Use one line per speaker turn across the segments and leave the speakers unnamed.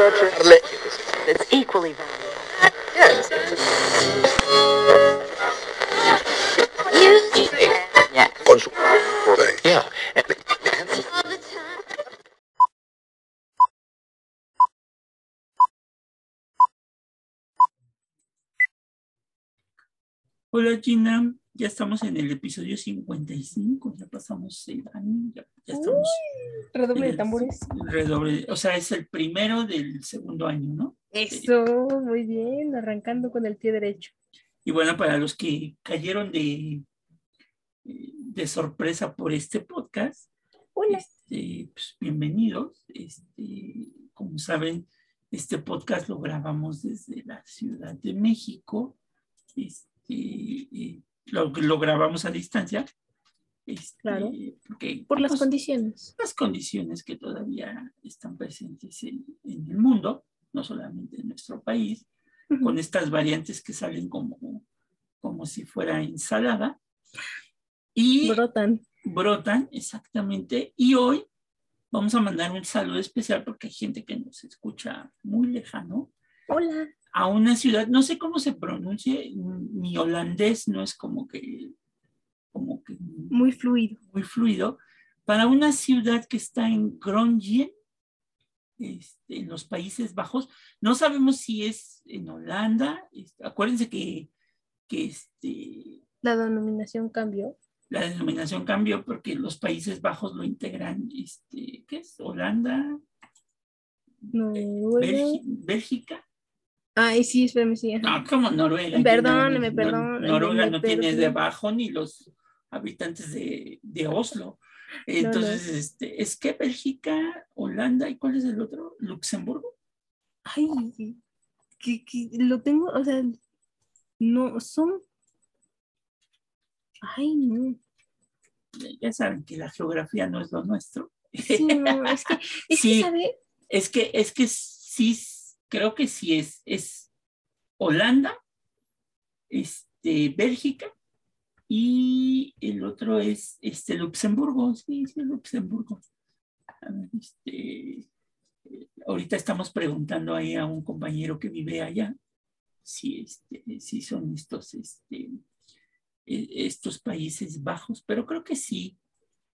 It's equally valuable.
Yes.
Yeah.
Yeah.
Hola Gina, ya estamos en el episodio 55, ya pasamos el año, ya, ya estamos.
Redoble
en
de
el
tambores.
redoble- o sea, es el primero del segundo año, ¿no?
Eso, muy bien, arrancando con el pie derecho.
Y bueno, para los que cayeron de, de sorpresa por este podcast,
Hola.
este, pues, bienvenidos. Este, como saben, este podcast lo grabamos desde la Ciudad de México. Este, eh, lo, lo grabamos a distancia. Este,
Claro.
Porque,
Por las
pues,
condiciones.
las condiciones que todavía están presentes en, en el mundo, no solamente en nuestro país, con estas variantes que salen como, como si fuera ensalada. Y
Brotan.
brotan, exactamente. Y hoy vamos a mandar un saludo especial porque hay gente que nos escucha muy lejano
Hola.
A una ciudad, no sé cómo se pronuncie, mi holandés no es como que, como que
Muy fluido.
muy fluido, para una ciudad que está en Groningen, este, en los Países Bajos. No sabemos si es en Holanda. este, acuérdense que, que este,
La denominación cambió.
la denominación cambió porque los Países Bajos lo integran, este, ¿qué es? Holanda,
Noruega.
Bélgi- Bélgica.
Ay, sí, espérame, sí. ajá.
No, como Noruega.
Perdóneme,
No,
perdóneme,
Noruega no tiene debajo ni los habitantes de, de Oslo. Entonces, este, es que Bélgica, Holanda, ¿y cuál es el otro? Luxemburgo.
Ay, que, que lo tengo, o sea, no, son. Ay, no.
Ya saben que la geografía no es lo nuestro.
Sí, no, es que, es
Sí.
que, ¿sabe?
Es que, es que sí, creo que sí es, es Holanda, este, Bélgica y el otro es este, Luxemburgo, sí, sí, Luxemburgo. Este, ahorita estamos preguntando ahí a un compañero que vive allá si, este, si son estos, este, eh, estos Países Bajos, pero creo que sí,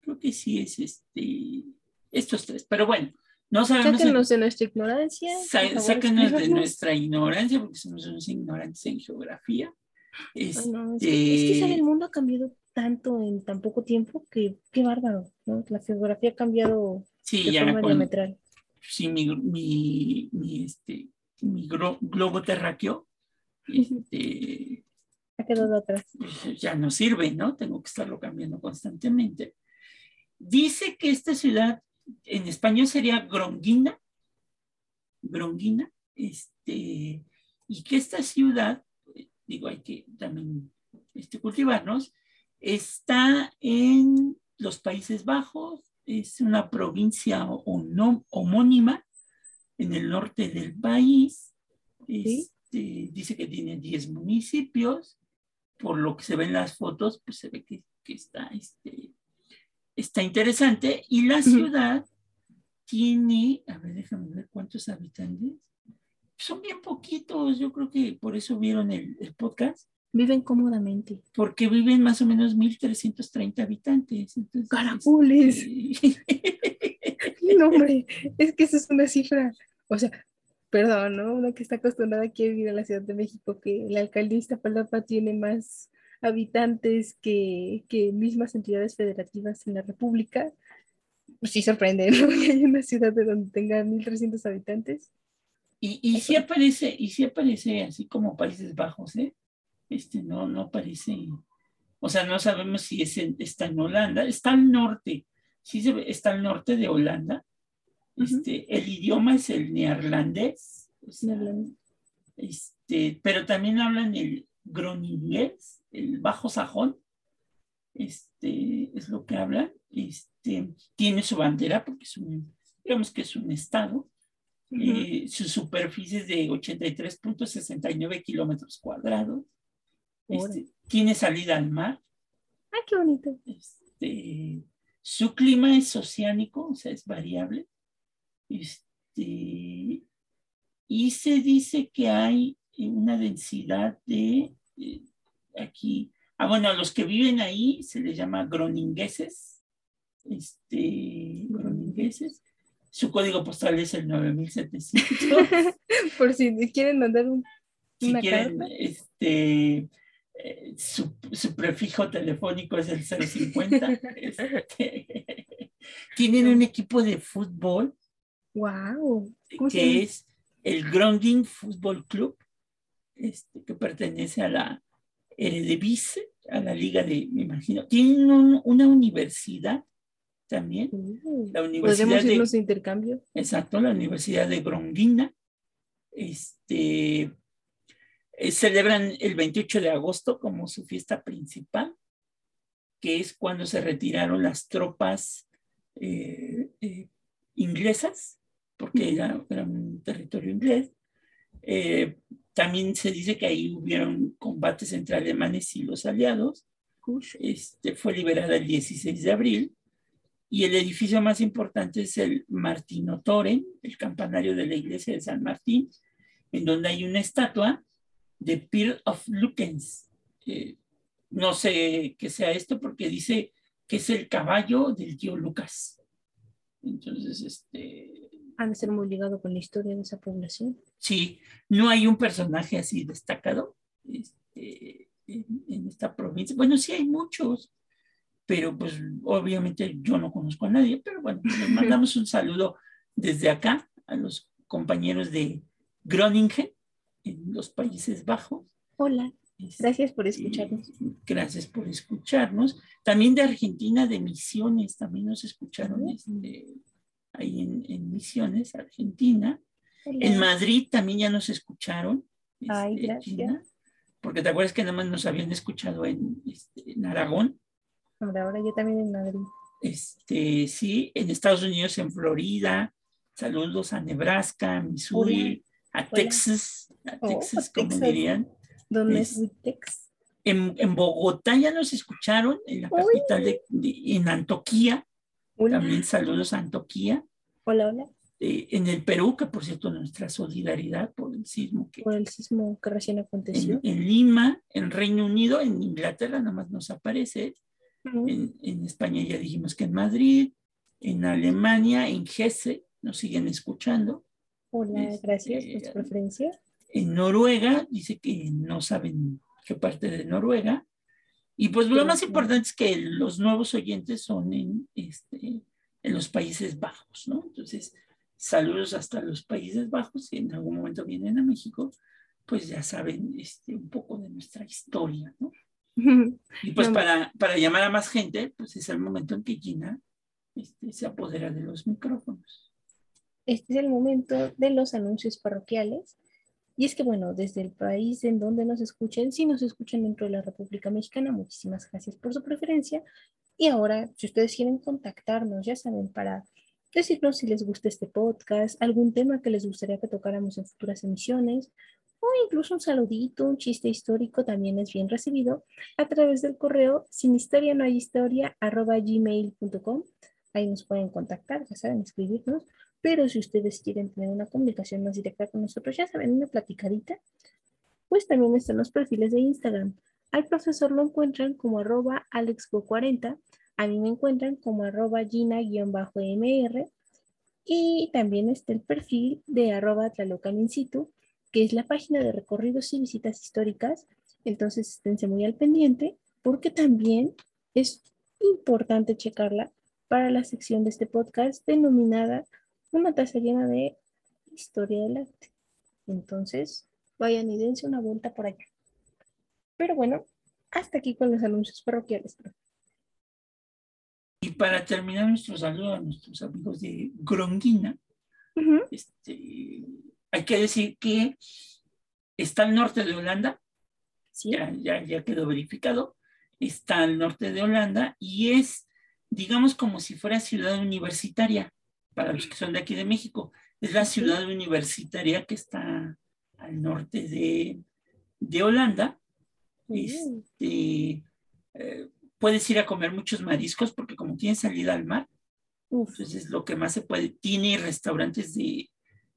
creo que sí es este, estos tres, pero bueno, no sabemos. en-
Sáquenos de nuestra ignorancia.
Sáquenos de nuestra ignorancia, porque somos unos ignorantes en geografía.
Ay, no, es, que, es que, ¿sabe?
Este,
el mundo ha cambiado tanto en tan poco tiempo que qué bárbaro, ¿no? La geografía ha cambiado
sí,
de
ya
forma diametral.
sí, mi, mi, mi, este, mi gro- globo terráqueo este,
Ha quedado atrás.
pues, ya no sirve, ¿no? Tengo que estarlo cambiando constantemente. Dice que esta ciudad en español sería Gronguina, Gronguina, este, y que esta ciudad, digo, hay que también este, cultivarnos, está en los Países Bajos, es una provincia homónima en el norte del país. Este, dice que tiene 10 municipios. Por lo que se ven las fotos, pues se ve que, que está, este, está interesante. Y la ciudad tiene, a ver, déjame ver cuántos habitantes. Son bien poquitos, yo creo que por eso vieron el, el podcast,
Viven cómodamente.
porque viven más o menos 1.330 habitantes. Entonces,
¡Caracoles!
este,
No, hombre, es que esa es una cifra. O sea, perdón, ¿no? Una que está acostumbrada aquí a vivir en la Ciudad de México, que la alcaldía de Iztapalapa tiene más habitantes que, que mismas entidades federativas en la República. Pues sí sorprende, ¿no? Que hay una ciudad de donde tenga 1.300 habitantes.
Y, y sí aparece, y sí aparece así como Países Bajos, ¿eh? Este, no, no aparece, o sea, no sabemos si es en- está en Holanda, está al norte, sí se está al norte de Holanda. Este, el idioma es el neerlandés, o sea, este, pero también hablan el groningués, el bajo sajón, este, es lo que hablan, este, tiene su bandera porque es un, digamos que es un estado, eh, su superficie es de 83.69 kilómetros cuadrados. Este, tiene salida al mar.
¡Ay, qué bonito!
Este, su clima es oceánico, o sea, es variable. Este, y se dice que hay una densidad de, eh, aquí, ah, bueno, a los que viven ahí se les llama groningueses, este, groningueses. Su código postal es el 9700.
Por si quieren mandar un,
si
una
quieren,
carta.
este, eh, su, su prefijo telefónico es el 050. este, tienen un equipo de fútbol
Wow. ¿Cómo se
que es el Gronding Fútbol Club, este, que pertenece a la Eredivisie, a la liga de, me imagino. Tienen un- una universidad también,
Uh,
la Universidad
Podemos
de,
irnos de intercambio.
exacto, la Universidad de Gronguina. Este, eh, celebran el 28 de agosto como su fiesta principal, que es cuando se retiraron las tropas eh, eh, inglesas, porque era, era un territorio inglés. También se dice que ahí hubieron combates entre alemanes y los aliados. Este, fue liberada el 16 de abril y el edificio más importante es el Martinotoren, el campanario de la iglesia de San Martín, en donde hay una estatua de Peer of Lukens. Eh, no sé qué sea esto porque dice que es el caballo del tío Lucas. Entonces, este,
Han de ser muy ligado con la historia de esa población.
sí, no hay un personaje así destacado este, en, en esta provincia. Bueno, sí hay muchos, pero pues obviamente yo no conozco a nadie, pero bueno, les mandamos un saludo desde acá a los compañeros de Groningen en los Países Bajos.
Hola,
Este,
gracias por escucharnos.
Gracias por escucharnos. También de Argentina, de Misiones, también nos escucharon este, ahí en, en Misiones, Argentina.
Hola.
En Madrid también ya nos escucharon.
Ay,
este,
gracias.
Porque te acuerdas que nada más nos habían escuchado en, este, en Aragón.
Ahora, ahora yo también en Madrid.
Este, sí, en Estados Unidos, en Florida. Saludos a Nebraska, a Missouri, a Texas, a
Oh,
Texas, como
Texas.
dirían.
¿Dónde
Es-
es Witex?
En, en Bogotá ya nos escucharon, en la
Uy.
capital de, de- en Antoquía,
Hola,
también saludos a Antoquía.
hola, hola.
Eh, en el Perú, que por cierto nuestra solidaridad por el sismo que
Por el sismo que recién aconteció.
en, en Lima, en Reino Unido, en Inglaterra nada más nos aparece,
Mm,
en, en España ya dijimos que en Madrid, en Alemania, en Hesse nos siguen escuchando,
Hola,
este,
gracias por su preferencia.
en Noruega dice que no saben qué parte de Noruega, y pues lo más importante es que los nuevos oyentes son en, este, en los Países Bajos, ¿no? Entonces, saludos hasta los Países Bajos, si en algún momento vienen a México, pues ya saben este, un poco de nuestra historia, ¿no? Y pues
No,
para, para llamar a más gente, pues es el momento en que Gina este, se apodera de los micrófonos.
Este es el momento de los anuncios parroquiales. Y es que, bueno, desde el país en donde nos escuchen, si nos escuchan dentro de la República Mexicana, muchísimas gracias por su preferencia. Y ahora, si ustedes quieren contactarnos, ya saben, para decirnos si les gusta este podcast, algún tema que les gustaría que tocáramos en futuras emisiones, o incluso un saludito, un chiste histórico también es bien recibido a través del correo sin historia no hay historia arroba gmail.com. Ahí nos pueden contactar, ya saben, escribirnos. Pero si ustedes quieren tener una comunicación más directa con nosotros, ya saben, una platicadita, pues también están los perfiles de Instagram. Al profesor lo encuentran como arroba alexgo40, a mí me encuentran como arroba gina-mr y también está el perfil de arroba tlalocanincitu, que es la página de recorridos y visitas históricas. Entonces esténse muy al pendiente porque también es importante checarla para la sección de este podcast denominada Una taza llena de historia del arte. Entonces, vayan y dense una vuelta por allá. Pero bueno, hasta aquí con los anuncios parroquiales.
Y para terminar nuestro saludo a nuestros amigos de Gronguina, este, hay que decir que está al norte de Holanda,
Sí,
ya, ya, ya quedó verificado, está al norte de Holanda y es, digamos, como si fuera ciudad universitaria, para los que son de aquí de México. Es la ciudad universitaria que está al norte de, de Holanda. Este, eh, puedes ir a comer muchos mariscos porque como tiene salida al mar,
uf,
entonces lo que más se puede, tiene restaurantes de,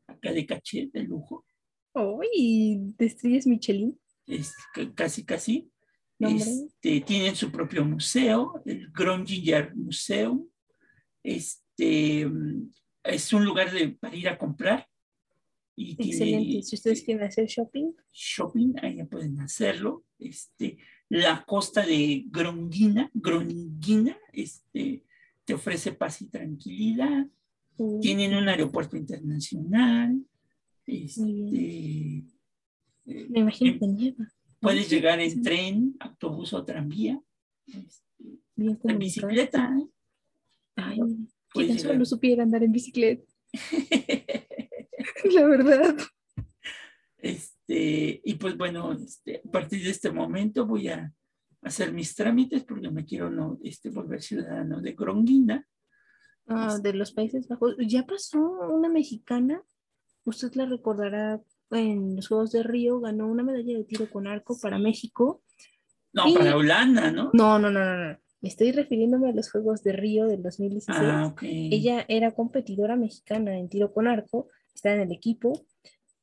acá de caché, de lujo.
Oh, y de estrellas Michelin.
Es casi, casi. Este, tienen su propio museo, el Gronginger Museum. Este, mm, es un lugar de, para ir a comprar. Y tiene,
Excelente. Si ustedes
este,
quieren hacer shopping,
shopping, ahí ya pueden hacerlo. Este, la costa de Gronguina, Gronguina, este, te ofrece paz y tranquilidad.
uh,
Tienen un aeropuerto internacional. Este, eh,
me imagino
en-
que nieva.
puedes
Sí,
llegar
sí.
en tren, autobús o tranvía. Este,
Bien
en bicicleta. ¿eh?
Ay,
Llegar.
solo supiera andar en bicicleta, la verdad.
Este, y pues bueno, este, a partir de este momento voy a hacer mis trámites porque me quiero no, este, volver ciudadano de Gronguina.
Ah, de los Países Bajos. Ya pasó una mexicana, usted la recordará en los Juegos de Río, ganó una medalla de tiro con arco para México.
No,
Y-
para Holanda, ¿no?
No, no, no, no, no. Estoy refiriéndome a los Juegos de Río del 2016.
Ah, ok.
Ella era competidora mexicana en tiro con arco, está en el equipo,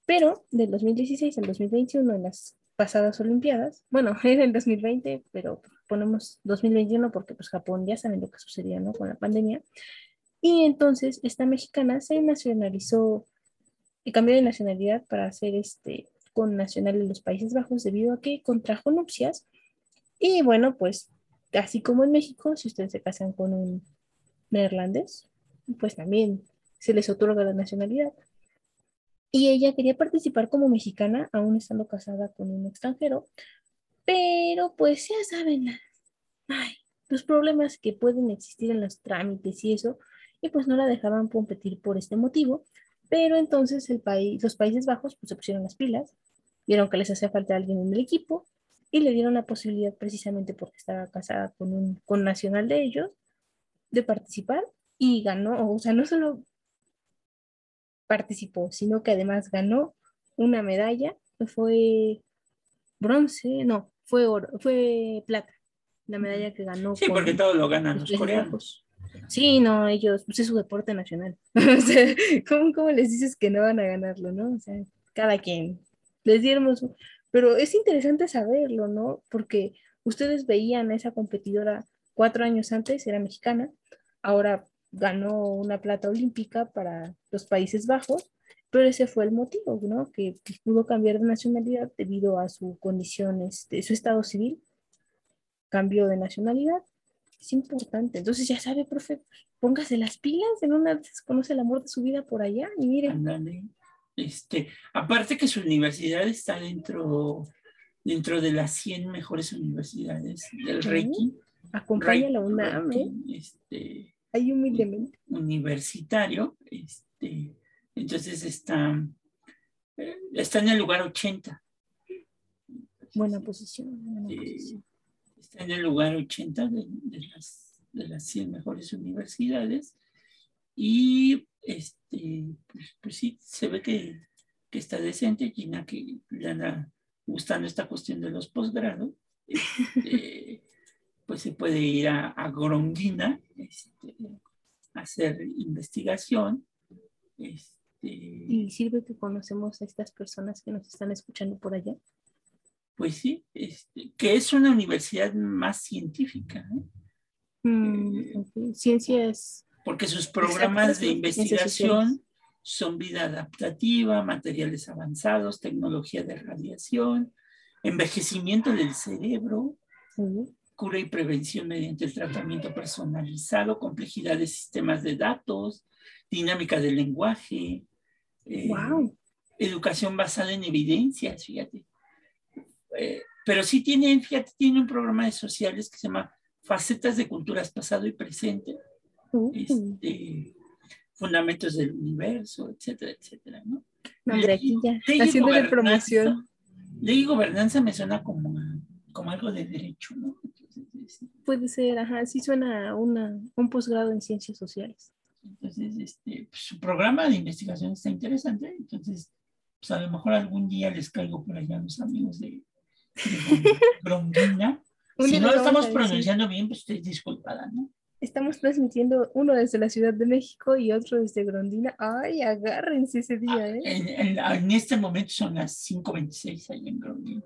pero del 2016 al 2021 en las pasadas Olimpiadas, bueno, era el 2020, pero ponemos 2021 porque pues Japón ya saben lo que sucedía, ¿no? Con la pandemia. Y entonces esta mexicana se nacionalizó y cambió de nacionalidad para ser este con nacional en los Países Bajos debido a que contrajo nupcias. Y bueno, pues así como en México, si ustedes se casan con un neerlandés, pues también se les otorga la nacionalidad. Y ella quería participar como mexicana, aún estando casada con un extranjero, pero pues ya saben, ay, los problemas que pueden existir en los trámites y eso, y pues no la dejaban competir por este motivo, pero entonces el país, los Países Bajos pues, se pusieron las pilas, vieron que les hacía falta alguien en el equipo y le dieron la posibilidad precisamente porque estaba casada con un con nacional de ellos de participar y ganó, o sea, no solo participó, sino que además ganó una medalla, que fue bronce, no, fue oro, fue plata, la medalla que ganó.
Sí,
con
porque todo lo ganan
los
coreanos.
Sí, no, ellos, pues es su deporte nacional. O sea, ¿cómo, cómo les dices que no van a ganarlo, no? O sea, cada quien. Les dieron Pero es interesante saberlo, ¿no? Porque ustedes veían a esa competidora cuatro años antes, era mexicana, ahora ganó una plata olímpica para los Países Bajos, pero ese fue el motivo, ¿no? Que, pudo cambiar de nacionalidad debido a su condición, este, su estado civil, cambió de nacionalidad. Es importante. Entonces ya sabe, profe, póngase las pilas, en una vez conoce el amor de su vida por allá y mire,
Ándale. Este, aparte que su universidad está dentro, dentro de las 100 mejores universidades del ranking.
acompaña a la UNAM, ¿eh?
ranking, este,
humildemente.
universitario. Este, entonces está, eh, está en el lugar 80.
Buena posición, buena
Eh,
posición.
está en el lugar 80 de, de las, de las 100 mejores universidades. Y este, pues, pues sí, se ve que, que está decente, Gina, que le anda gustando esta cuestión de los posgrados. Este, pues se puede ir a, a este, a hacer investigación. Este,
Y sirve que conocemos a estas personas que nos están escuchando por allá.
pues sí, que es una universidad más científica. ¿eh?
Mm,
Eh.
Ciencias,
porque sus programas de investigación son vida adaptativa, materiales avanzados, tecnología de radiación, envejecimiento del cerebro,
sí.
cura y prevención mediante el tratamiento personalizado, complejidad de sistemas de datos, dinámica del lenguaje, eh,
Wow.
educación basada en evidencias, fíjate. Eh, pero sí tiene, fíjate, tiene un programa de sociales que se llama Facetas de Culturas Pasado y Presente, este, fundamentos del universo, etcétera, etcétera, ¿no?
hombre, aquí ya, haciéndole
gobernanza.
promoción.
Ley y gobernanza me suena como, como algo de derecho, ¿no? Entonces, es-
Puede ser, ajá, sí suena a una, un posgrado en ciencias sociales.
entonces, este, pues, su programa de investigación está interesante, entonces, pues a lo mejor algún día les caigo por allá a los amigos de, de Gronguina.
Un
Si no lo estamos pronunciando bien, pues usted es disculpada, ¿no?
Estamos transmitiendo uno desde la Ciudad de México y otro desde Grondina. Ay, agárrense ese día, ¿eh?
En, en- en este momento son las 5.26 ahí en Grondina.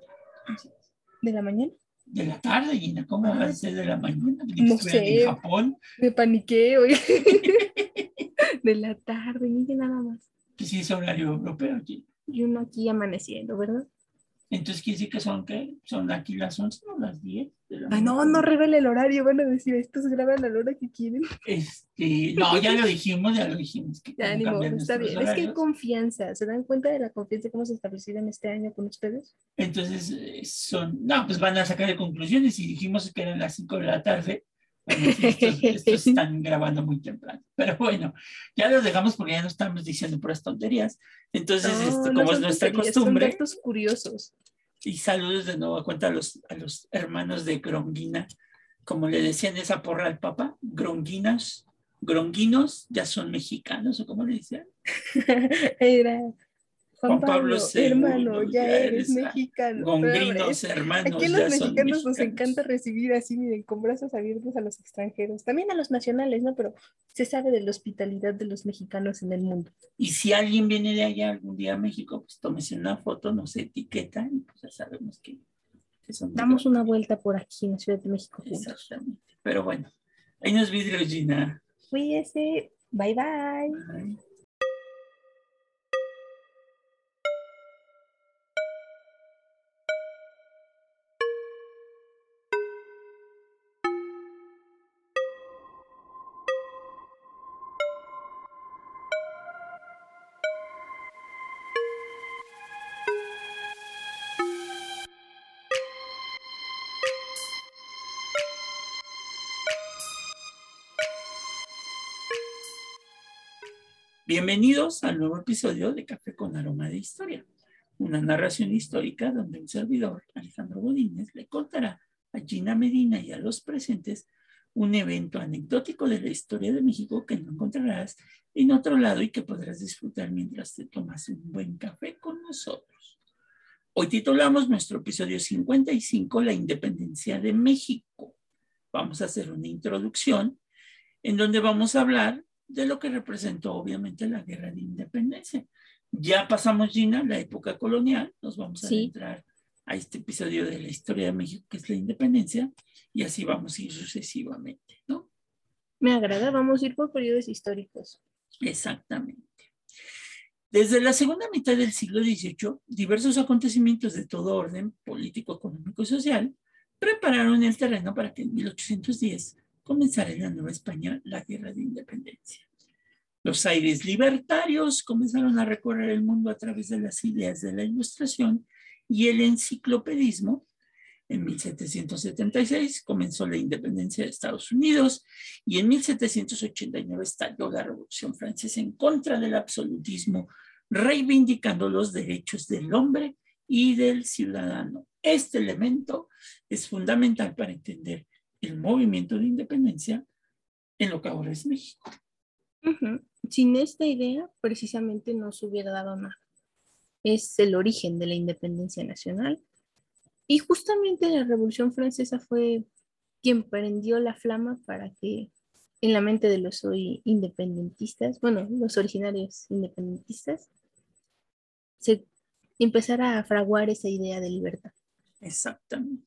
¿De la mañana?
De la tarde, Gina, ¿cómo
Ah.
va a ser de la mañana?
No sé.
En Japón,
Me paniqué, oye. De la tarde, mire nada más.
que sí es horario europeo aquí.
Y uno aquí amaneciendo, ¿verdad?
Entonces quiere decir que son, ¿qué? Son aquí las 11 o las 10 de la
no, no revele el horario. Van a decir, estos graban a la hora que quieren.
Este, no, ya lo dijimos, ya lo dijimos. Que
Ya,
cambian
está bien. Es que hay
horarios.
confianza. ¿Se dan cuenta de la confianza que hemos establecido en este año con ustedes?
Entonces, eh, son, no, pues van a sacar de conclusiones y dijimos que eran las 5 de la tarde. Estos, estos están grabando muy temprano. Pero bueno, ya los dejamos porque ya no estamos diciendo puras tonterías. Entonces,
No, no
como es
son
nuestra costumbre,
Son datos curiosos.
y saludos de nuevo a cuenta a los, a los hermanos de Gronguina, como le decían esa porra al Papa, Gronguinas, Gronguinos ya son mexicanos, o como le decían.
Era Juan,
Pablo
Pablo, hermano, ya,
ya
eres
eres,
mexicano.
Gongrinos, hermanos.
Aquí los mexicanos nos encanta recibir así, miren, con brazos abiertos a los extranjeros, también a los nacionales, ¿no? Pero se sabe de la hospitalidad de los mexicanos en el mundo.
Y si alguien viene de allá algún día a México, pues tómese una foto, nos etiqueta y pues ya sabemos que, que son
Damos una vuelta por aquí en la Ciudad de México juntos.
Exactamente. Pero bueno, ahí nos vidrios, Gina.
Cuídese, bye bye.
Ay. Bienvenidos al nuevo episodio de Café con Aroma de Historia, una narración histórica donde un servidor, Alejandro Godínez, le contará a Gina Medina y a los presentes un evento anecdótico de la historia de México que no encontrarás en otro lado y que podrás disfrutar mientras te tomas un buen café con nosotros. Hoy titulamos nuestro episodio 55, La Independencia de México. Vamos a hacer una introducción en donde vamos a hablar de lo que representó obviamente la guerra de independencia. Ya pasamos, Gina, la época colonial, nos vamos a
Sí.
entrar a este episodio de la historia de México, que es la independencia, y así vamos a ir sucesivamente, ¿no?
Me agrada, vamos a ir por periodos históricos.
Exactamente. Desde la segunda mitad del siglo XVIII, diversos acontecimientos de todo orden político, económico y social prepararon el terreno para que en 1810 comenzara en la Nueva España la guerra de independencia. Los aires libertarios comenzaron a recorrer el mundo a través de las ideas de la ilustración y el enciclopedismo. En 1776 comenzó la independencia de Estados Unidos y en 1789 estalló la Revolución Francesa en contra del absolutismo, reivindicando los derechos del hombre y del ciudadano. Este elemento es fundamental para entender el movimiento de independencia en lo que ahora es México.
Sin esta idea, precisamente no se hubiera dado nada. Es el origen de la independencia nacional. Y justamente la Revolución Francesa fue quien prendió la flama para que en la mente de los hoy independentistas, bueno, los originarios independentistas, se empezara a fraguar esa idea de libertad.
Exactamente.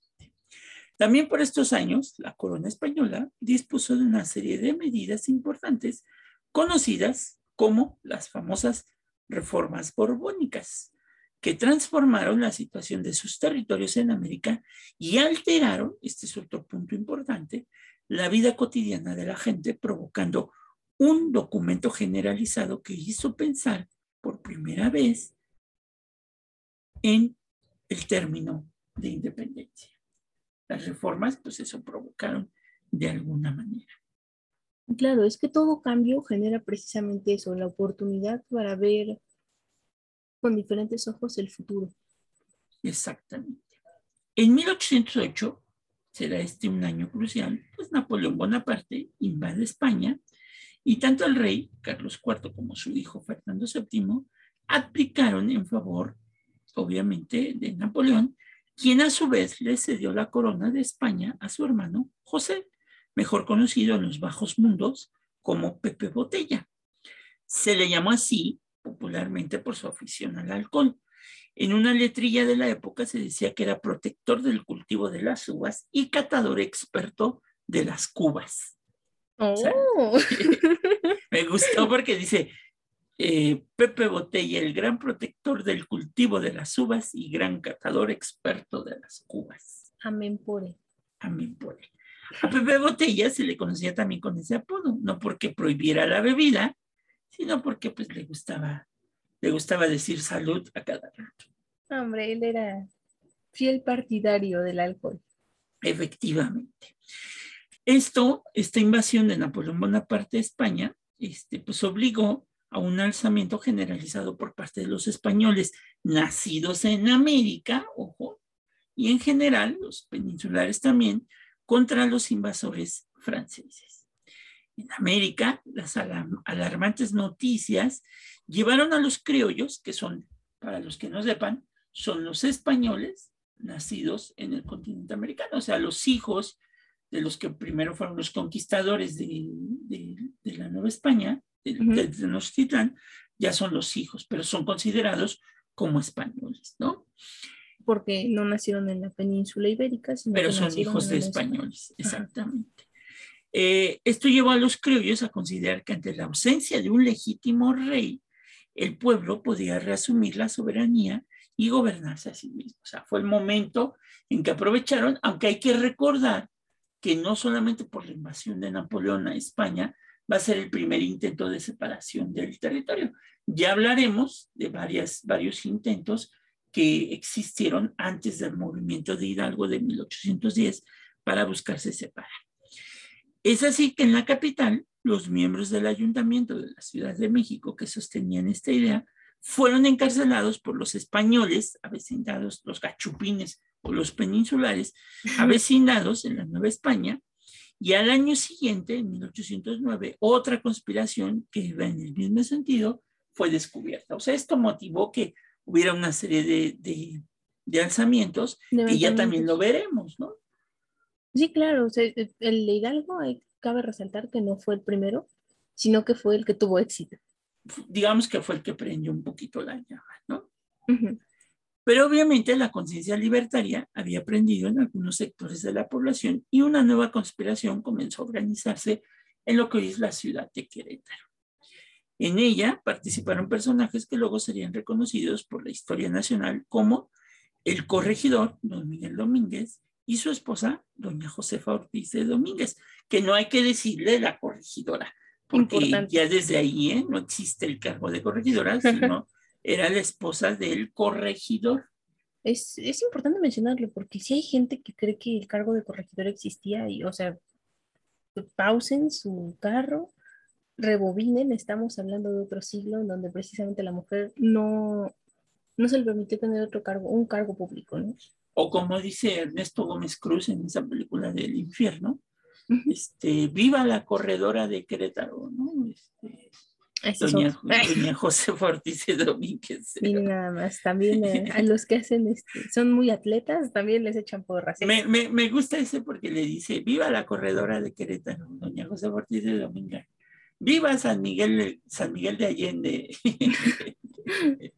También por estos años, la corona española dispuso de una serie de medidas importantes conocidas como las famosas reformas borbónicas, que transformaron la situación de sus territorios en América y alteraron, este es otro punto importante, la vida cotidiana de la gente, provocando un documento generalizado que hizo pensar por primera vez en el término de independencia. Las reformas, pues eso provocaron de alguna manera.
Claro, es que todo cambio genera precisamente eso, la oportunidad para ver con diferentes ojos el futuro.
Exactamente. En 1808 será este un año crucial, pues Napoleón Bonaparte invade España y tanto el rey Carlos IV como su hijo Fernando VII aplicaron en favor, obviamente, de Napoleón, quien a su vez le cedió la corona de España a su hermano José, mejor conocido en los bajos mundos como Pepe Botella. Se le llamó así popularmente por su afición al alcohol. En una letrilla de la época se decía que era protector del cultivo de las uvas y catador experto de las cubas.
Oh.
me gustó porque dice, eh, Pepe Botella, el gran protector del cultivo de las uvas y gran catador experto de las cubas.
Amén él.
Amén él. A Pepe Botella se le conocía también con ese apodo, no porque prohibiera la bebida, sino porque pues le gustaba, le gustaba decir salud a cada rato.
Hombre, él era fiel partidario del alcohol.
Efectivamente. Esto, esta invasión de Napoleón Bonaparte a España, este, pues obligó a un alzamiento generalizado por parte de los españoles nacidos en América, ojo, y en general los peninsulares también, contra los invasores franceses. En América, las alarmantes noticias llevaron a los criollos, que son, para los que no sepan, son los españoles nacidos en el continente americano, o sea, los hijos de los que primero fueron los conquistadores de, la Nueva España, de, de Tenochtitlan, ya son los hijos, pero son considerados como españoles, ¿no?
porque no nacieron en la península ibérica,
sino Pero son hijos de españoles, exactamente. Eh, esto llevó a los criollos a considerar que ante la ausencia de un legítimo rey, el pueblo podía reasumir la soberanía y gobernarse a sí mismo. O sea, fue el momento en que aprovecharon, aunque hay que recordar que no solamente por la invasión de Napoleón a España va a ser el primer intento de separación del territorio. Ya hablaremos de varias, varios intentos que existieron antes del movimiento de Hidalgo de 1810 para buscarse separar. Es así que en la capital, los miembros del ayuntamiento de la Ciudad de México que sostenían esta idea fueron encarcelados por los españoles, avecindados, los gachupines o los peninsulares, avecindados en la Nueva España, y al año siguiente, en 1809, otra conspiración que iba en el mismo sentido fue descubierta. O sea, esto motivó que hubiera una serie de, de, alzamientos que ya también lo veremos, ¿no?
Sí, claro, el de Hidalgo cabe resaltar que no fue el primero, sino que fue el que tuvo éxito.
Digamos que fue el que prendió un poquito la llama, ¿no? Pero obviamente la conciencia libertaria había prendido en algunos sectores de la población y una nueva conspiración comenzó a organizarse en lo que hoy es la ciudad de Querétaro. En ella participaron personajes que luego serían reconocidos por la historia nacional como el corregidor, don Miguel Domínguez, y su esposa, doña Josefa Ortiz de Domínguez, que no hay que decirle la corregidora, porque ya desde ahí ¿eh? no existe el cargo de corregidora, sino era la esposa del corregidor.
Es, es importante mencionarlo, porque si hay gente que cree que el cargo de corregidor existía, y, o sea, pausen su carro, rebobinen, estamos hablando de otro siglo en donde precisamente la mujer no, no se le permitió tener otro cargo, un cargo público, ¿no?
O como dice Ernesto Gómez Cruz en esa película del infierno, este, viva la corredora de Querétaro, ¿no? Este, doña, doña, José Ortiz Domínguez.
Y nada más, también eh, a, los que hacen, este, son muy atletas, también les echan porras.
Me, me, me, gusta ese porque le dice, viva la corredora de Querétaro, doña José Ortiz de Domínguez. Viva San Miguel, San Miguel de Allende.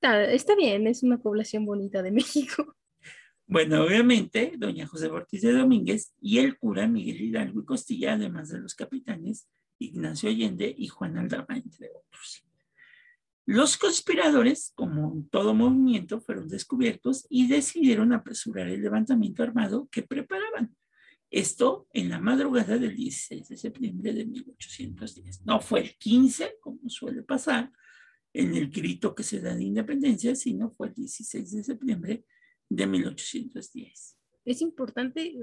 Está, bien, es una población bonita de México.
Bueno, obviamente, doña José Ortiz de Domínguez y el cura Miguel Hidalgo y Costilla, además de los capitanes Ignacio Allende y Juan Aldama, entre otros. Los conspiradores, como todo movimiento, fueron descubiertos y decidieron apresurar el levantamiento armado que preparaban. Esto en la madrugada del 16 de septiembre de 1810. No fue el 15, como suele pasar, en el grito que se da de independencia, sino fue el 16 de septiembre de 1810.
Es importante,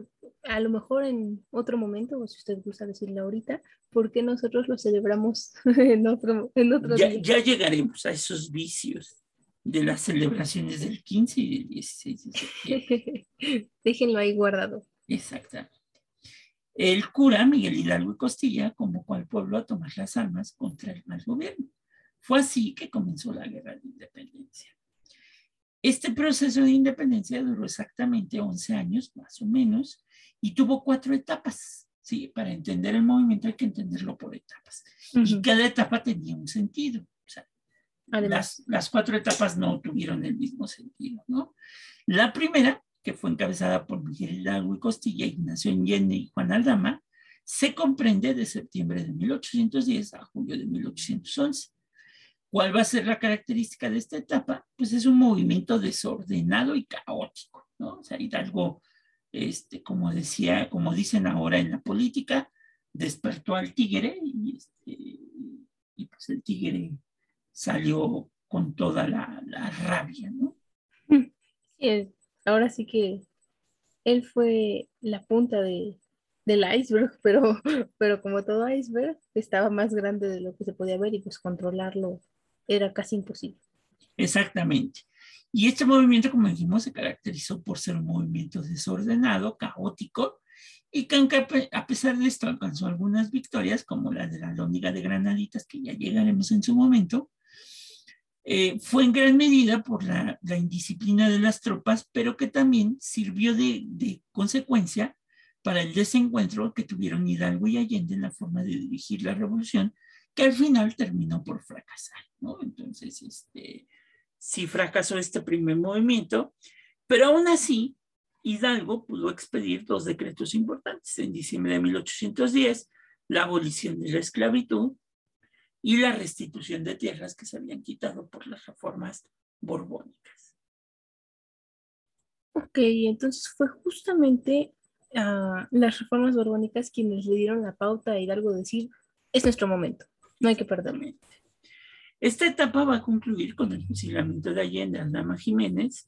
a lo mejor en otro momento, o si usted gusta decirlo ahorita, porque nosotros lo celebramos en otro, en otro
ya, Ya llegaremos a esos vicios de las celebraciones del 15 y del 16 de septiembre.
Déjenlo ahí guardado.
Exactamente. El cura Miguel Hidalgo y Costilla convocó al pueblo a tomar las armas contra el mal gobierno. Fue así que comenzó la guerra de independencia. Este proceso de independencia duró exactamente 11 años, más o menos, y tuvo cuatro etapas. ¿sí? Para entender el movimiento hay que entenderlo por etapas. Y cada etapa tenía un sentido. O sea, las, las, cuatro etapas no tuvieron el mismo sentido, ¿no? La primera, que fue encabezada por Miguel Hidalgo y Costilla, Ignacio Allende y Juan Aldama, se comprende de septiembre de 1810 a julio de 1811. ¿Cuál va a ser la característica de esta etapa? Pues es un movimiento desordenado y caótico, ¿no? O sea, Hidalgo, este, como decía, como dicen ahora en la política, despertó al tigre y, este, pues el tigre salió con toda la, la rabia, ¿no?
Sí, ahora sí que él fue la punta de, del iceberg, pero, pero como todo iceberg, estaba más grande de lo que se podía ver y pues controlarlo era casi imposible.
Exactamente. Y este movimiento, como dijimos, se caracterizó por ser un movimiento desordenado, caótico, y que a pesar de esto alcanzó algunas victorias, como la de la Lóniga de Granaditas, que ya llegaremos en su momento, eh, fue en gran medida por la, la, indisciplina de las tropas, pero que también sirvió de, de, consecuencia para el desencuentro que tuvieron Hidalgo y Allende en la forma de dirigir la revolución, que al final terminó por fracasar. ¿No? Entonces, este, sí fracasó este primer movimiento, pero aún así, Hidalgo pudo expedir dos decretos importantes. En diciembre de 1810, la abolición de la esclavitud y la restitución de tierras que se habían quitado por las reformas borbónicas.
Ok, entonces fue justamente uh, las reformas borbónicas quienes le dieron la pauta a Hidalgo decir, es nuestro momento, no hay que perderme.
Esta etapa va a concluir con el fusilamiento de Allende Aldama Jiménez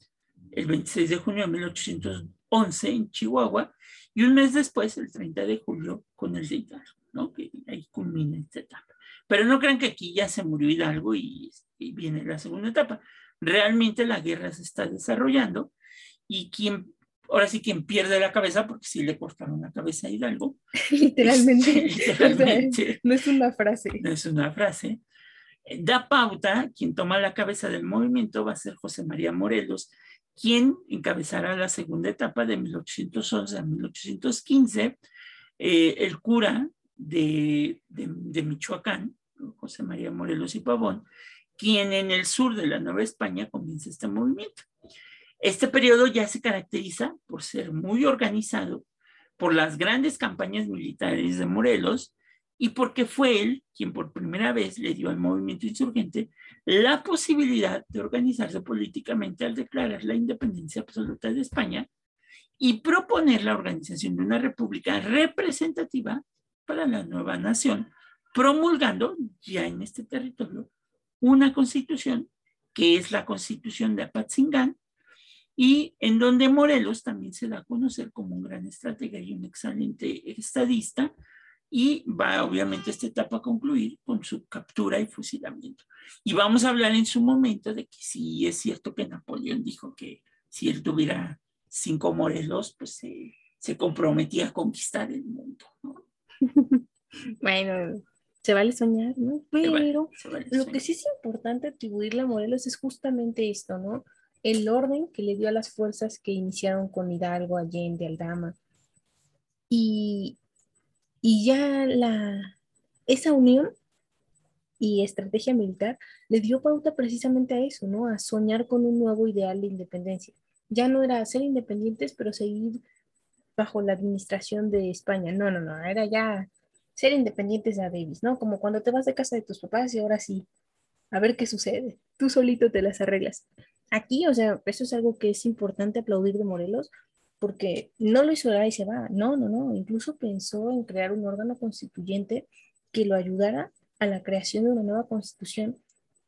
el 26 de junio de 1811 en Chihuahua y un mes después, el 30 de julio, con el de Hidalgo, ¿no? que ahí culmina esta etapa. Pero no crean que aquí ya se murió Hidalgo y, y viene la segunda etapa. Realmente la guerra se está desarrollando y quien, ahora sí quien pierde la cabeza, porque sí le cortaron la cabeza a Hidalgo.
literalmente. literalmente. no es una frase.
No es una frase. Da pauta, quien toma la cabeza del movimiento va a ser José María Morelos, quien encabezará la segunda etapa de 1811 a 1815. Eh, el cura de, de, de, Michoacán, José María Morelos y Pavón, quien en el sur de la Nueva España comienza este movimiento. Este periodo ya se caracteriza por ser muy organizado, por las grandes campañas militares de Morelos y porque fue él quien por primera vez le dio al movimiento insurgente la posibilidad de organizarse políticamente al declarar la independencia absoluta de España y proponer la organización de una república representativa para la nueva nación, promulgando ya en este territorio una constitución que es la constitución de Apatzingán y en donde Morelos también se da a conocer como un gran estratega y un excelente estadista y va obviamente esta etapa a concluir con su captura y fusilamiento. Y vamos a hablar en su momento de que sí es cierto que Napoleón dijo que si él tuviera cinco Morelos, pues se, se comprometía a conquistar el mundo. ¿no?
bueno, se vale soñar, ¿no? Pero vale, vale lo que sí es importante atribuirle a Morelos es justamente esto, ¿no? El orden que le dio a las fuerzas que iniciaron con Hidalgo, Allende, Aldama. Y, y ya la, esa unión y estrategia militar le dio pauta precisamente a eso, ¿no? A soñar con un nuevo ideal de independencia. Ya no era ser independientes, pero seguir bajo la administración de España. No, no, no, era ya ser independientes a Davis, ¿no? Como cuando te vas de casa de tus papás y ahora sí, a ver qué sucede. Tú solito te las arreglas. Aquí, o sea, eso es algo que es importante aplaudir de Morelos, porque no lo hizo y se va. No, no, no. Incluso pensó en crear un órgano constituyente que lo ayudara a la creación de una nueva constitución.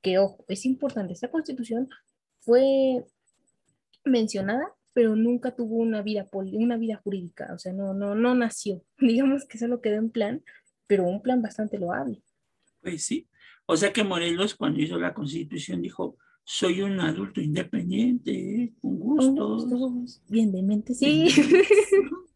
Que, ojo, es importante. Esta constitución fue mencionada pero nunca tuvo una vida, una vida jurídica, o sea, no, no, no nació. Digamos que solo quedó en plan, pero un plan bastante loable.
Pues sí. O sea que Morelos cuando hizo la constitución dijo, soy un adulto independiente, con gusto.
Bien de mente, sí.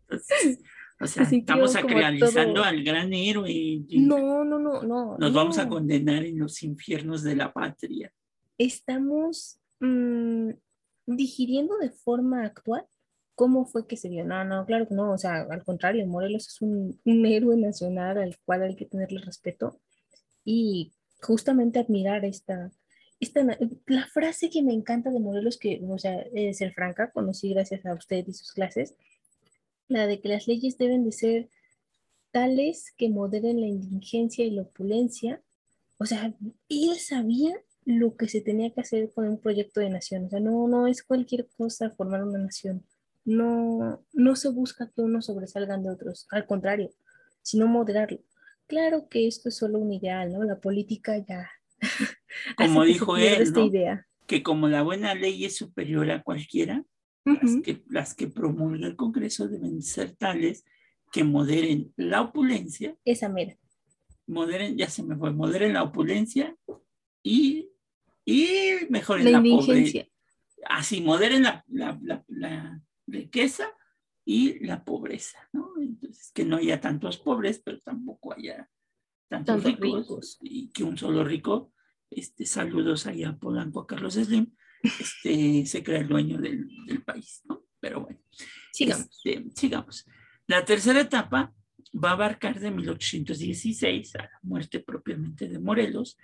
Entonces, o sea, Así estamos acrealizando todo... al gran héroe.
No, no, no, no.
Nos
no.
vamos a condenar en los infiernos de la estamos
Estamos mmm, digiriendo de forma actual ¿Cómo fue que se dio? No, no, claro que no, o sea, al contrario, Morelos es un, un héroe nacional al cual hay que tenerle respeto y justamente admirar esta, esta, la frase que me encanta de Morelos, que, o sea, es ser franca, conocí gracias a usted y sus clases, la de que las leyes deben de ser tales que moderen la indigencia y la opulencia. O sea, él sabía lo que se tenía que hacer con un proyecto de nación. O sea, no, no es cualquier cosa formar una nación. No, no se busca que unos sobresalgan de otros, al contrario, sino moderarlo. Claro que esto es solo un ideal, ¿no? La política ya.
Como dijo él, ¿no? idea. que como la buena ley es superior a cualquiera, las, que, las que promulga el Congreso deben ser tales que moderen la opulencia.
Esa mera.
Moderen, ya se me fue, moderen la opulencia y, y mejoren la, la pobreza. Así, moderen la, la, la, riqueza y la pobreza, ¿no? Entonces, que no haya tantos pobres, pero tampoco haya tantos, ricos, y que un solo rico, este, saludos allá a Polanco, a Carlos Slim, este, se crea el dueño del, del país, ¿no? Pero bueno,
sigamos.
Este, sigamos. La tercera etapa va a abarcar de 1816, a la muerte propiamente de Morelos,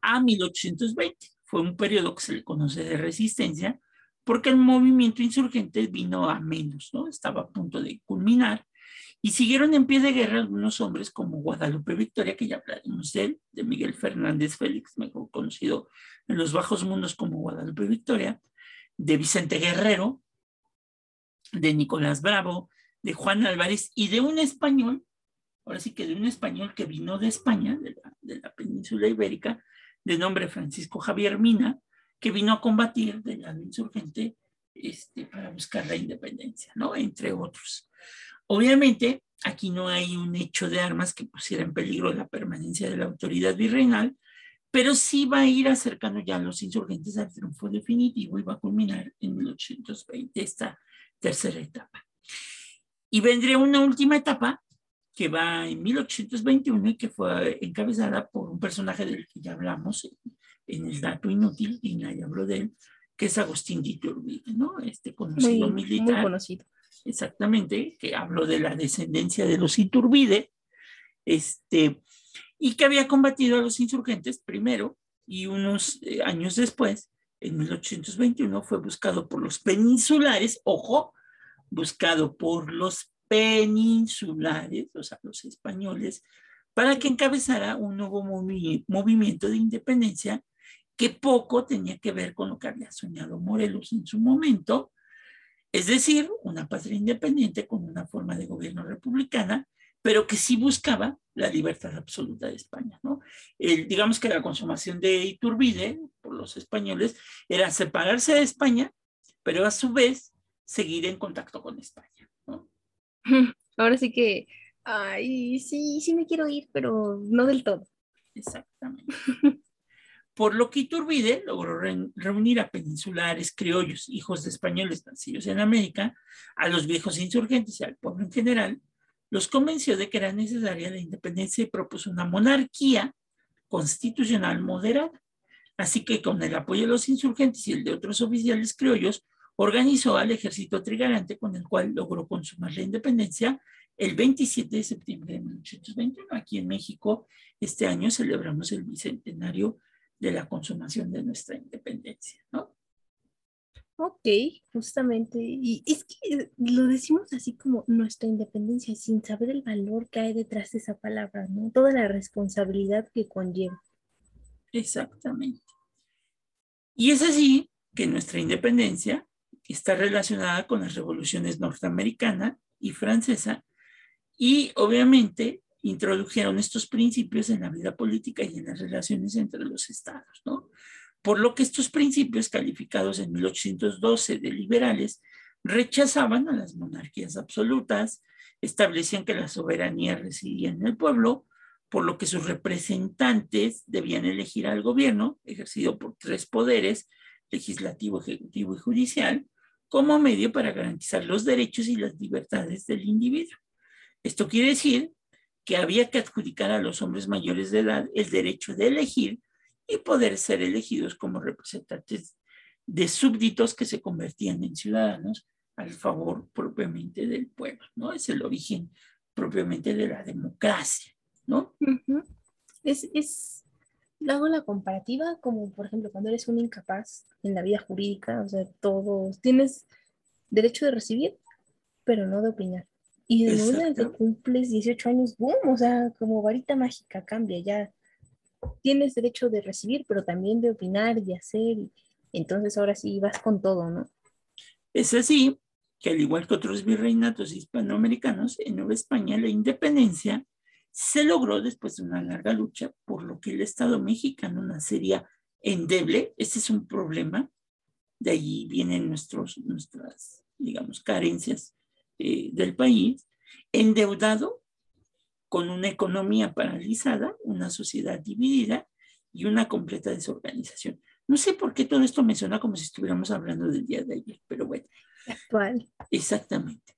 a 1820. Fue un periodo que se le conoce de resistencia porque el movimiento insurgente vino a menos, ¿no? Estaba a punto de culminar y siguieron en pie de guerra algunos hombres como Guadalupe Victoria, que ya hablaremos de él, de Miguel Fernández Félix, mejor conocido en los bajos mundos como Guadalupe Victoria, de Vicente Guerrero, de Nicolás Bravo, de Juan Álvarez y de un español, ahora sí que de un español que vino de España, de la, península ibérica, de nombre Francisco Javier Mina, que vino a combatir del lado insurgente este, para buscar la independencia, ¿no? Entre otros. Obviamente, aquí no hay un hecho de armas que pusiera en peligro la permanencia de la autoridad virreinal, pero sí va a ir acercando ya a los insurgentes al triunfo definitivo y va a culminar en 1820 esta tercera etapa. Y vendría una última etapa que va en 1821 y que fue encabezada por un personaje del que ya hablamos en, el dato inútil, y nadie habló de él, que es Agustín de Iturbide, ¿no? Este conocido militar.
Muy conocido.
Exactamente, que habló de la descendencia de los Iturbide, este, y que había combatido a los insurgentes primero y unos eh, años después, en 1821, fue buscado por los peninsulares, ojo, buscado por los peninsulares, o sea, los españoles, para que encabezara un nuevo movimiento de independencia que poco tenía que ver con lo que había soñado Morelos en su momento, es decir, una patria independiente con una forma de gobierno republicana, pero que sí buscaba la libertad absoluta de España. ¿no? digamos que la consumación de Iturbide por los españoles era separarse de España, pero a su vez seguir en contacto con España. ¿no?
Ahora sí que, ay, sí, sí me quiero ir, pero no del todo.
Exactamente. Por lo que Iturbide logró reunir a peninsulares criollos, hijos de españoles nacidos en América, a los viejos insurgentes y al pueblo en general, los convenció de que era necesaria la independencia y propuso una monarquía constitucional moderada. Así que con el apoyo de los insurgentes y el de otros oficiales criollos, organizó al ejército trigarante con el cual logró consumar la independencia el 27 de septiembre de 1821. Aquí en México, este año celebramos el bicentenario de la consumación de nuestra independencia, ¿no?
Ok, justamente. Y es que lo decimos así como nuestra independencia, sin saber el valor que hay detrás de esa palabra, ¿no? Toda la responsabilidad que conlleva.
Exactamente. Y es así que nuestra independencia está relacionada con las revoluciones norteamericana y francesa y obviamente introdujeron estos principios en la vida política y en las relaciones entre los estados, ¿no? Por lo que estos principios calificados en 1812 de liberales rechazaban a las monarquías absolutas, establecían que la soberanía residía en el pueblo, por lo que sus representantes debían elegir al gobierno, ejercido por tres poderes, legislativo, ejecutivo y judicial, como medio para garantizar los derechos y las libertades del individuo. Esto quiere decir que había que adjudicar a los hombres mayores de edad el derecho de elegir y poder ser elegidos como representantes de súbditos que se convertían en ciudadanos al favor propiamente del pueblo, ¿no? Es el origen propiamente de la democracia, ¿no?
Es, es, hago la comparativa como, por ejemplo, cuando eres un incapaz en la vida jurídica, o sea, todos, tienes derecho de recibir, pero no de opinar. Y de en que cumples 18 años, boom, o sea, como varita mágica cambia, ya tienes derecho de recibir, pero también de opinar, de hacer, y entonces ahora sí vas con todo, ¿no?
Es así que al igual que otros virreinatos hispanoamericanos, en Nueva España la independencia se logró después de una larga lucha, por lo que el Estado mexicano nacería endeble. Ese es un problema. De ahí vienen nuestros, nuestras, digamos, carencias eh, del país, endeudado con una economía paralizada, una sociedad dividida y una completa desorganización. No sé por qué todo esto me suena como si estuviéramos hablando del día de ayer, pero bueno,
Actual.
exactamente.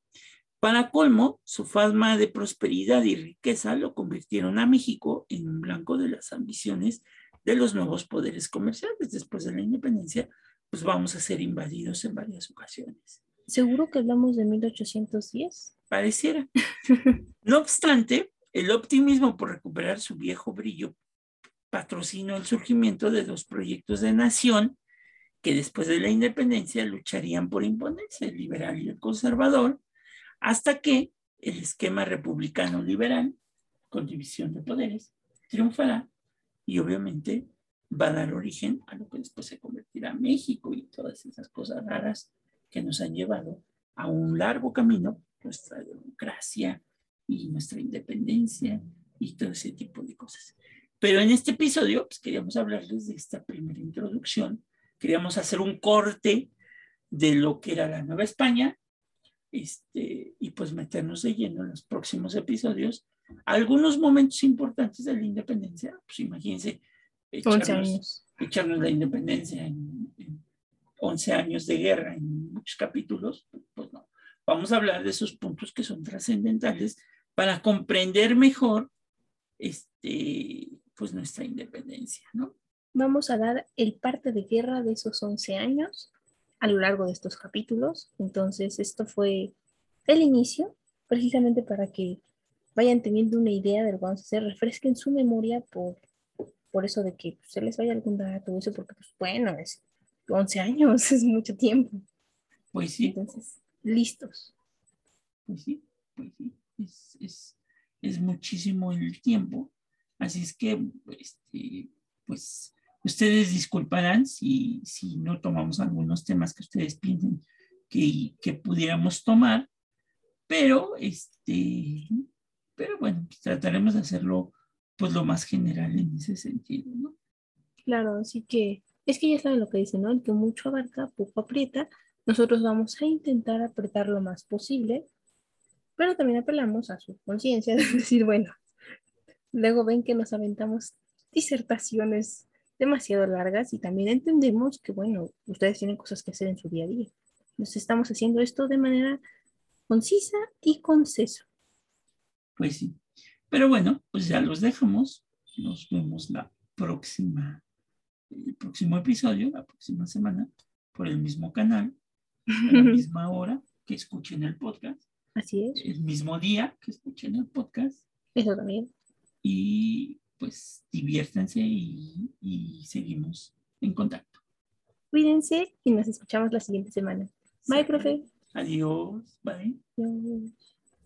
Para colmo, su fama de prosperidad y riqueza lo convirtieron a México en un blanco de las ambiciones de los nuevos poderes comerciales. Después de la independencia, pues vamos a ser invadidos en varias ocasiones.
¿Seguro que hablamos de 1810?
Pareciera. No obstante, el optimismo por recuperar su viejo brillo patrocinó el surgimiento de dos proyectos de nación que después de la independencia lucharían por imponerse, el liberal y el conservador, hasta que el esquema republicano liberal, con división de poderes, triunfará y obviamente va a dar origen a lo que después se convertirá México y todas esas cosas raras que nos han llevado a un largo camino, nuestra democracia y nuestra independencia y todo ese tipo de cosas. Pero en este episodio, pues queríamos hablarles de esta primera introducción, queríamos hacer un corte de lo que era la Nueva España, este, y pues meternos de lleno en los próximos episodios. Algunos momentos importantes de la independencia, pues imagínense,
11
echarnos, echarnos la independencia en, en 11 años de guerra en muchos capítulos, pues no. Vamos a hablar de esos puntos que son trascendentales para comprender mejor este, pues nuestra independencia, ¿no?
Vamos a dar el parte de guerra de esos 11 años a lo largo de estos capítulos. Entonces, esto fue el inicio, precisamente para que vayan teniendo una idea de lo que vamos a hacer, refresquen su memoria por, por eso de que se les vaya algún dato, eso, porque, pues, bueno, es 11 años, es mucho tiempo.
Pues sí,
Entonces, listos.
pues sí, pues sí, es, es, es muchísimo el tiempo. Así es que, este, pues, ustedes disculparán si, si no tomamos algunos temas que ustedes piensen que, que pudiéramos tomar, pero, este, pero bueno, trataremos de hacerlo pues lo más general en ese sentido, ¿no?
Claro, así que es que ya saben lo que dicen, ¿no? El que mucho abarca, poco aprieta. Nosotros vamos a intentar apretar lo más posible, pero también apelamos a su conciencia de decir, bueno, luego ven que nos aventamos disertaciones demasiado largas y también entendemos que, bueno, ustedes tienen cosas que hacer en su día a día. Nos estamos haciendo esto de manera concisa y concisa.
Pues sí. Pero bueno, pues ya los dejamos. Nos vemos la próxima, el próximo episodio, la próxima semana, por el mismo canal, a la misma hora que escuchen el podcast,
Así es,
el mismo día que escuchen el podcast
eso también.
y pues diviértanse y, y seguimos en contacto.
Cuídense y nos escuchamos la siguiente semana. Bye, profe.
Adiós. Bye.
Adiós.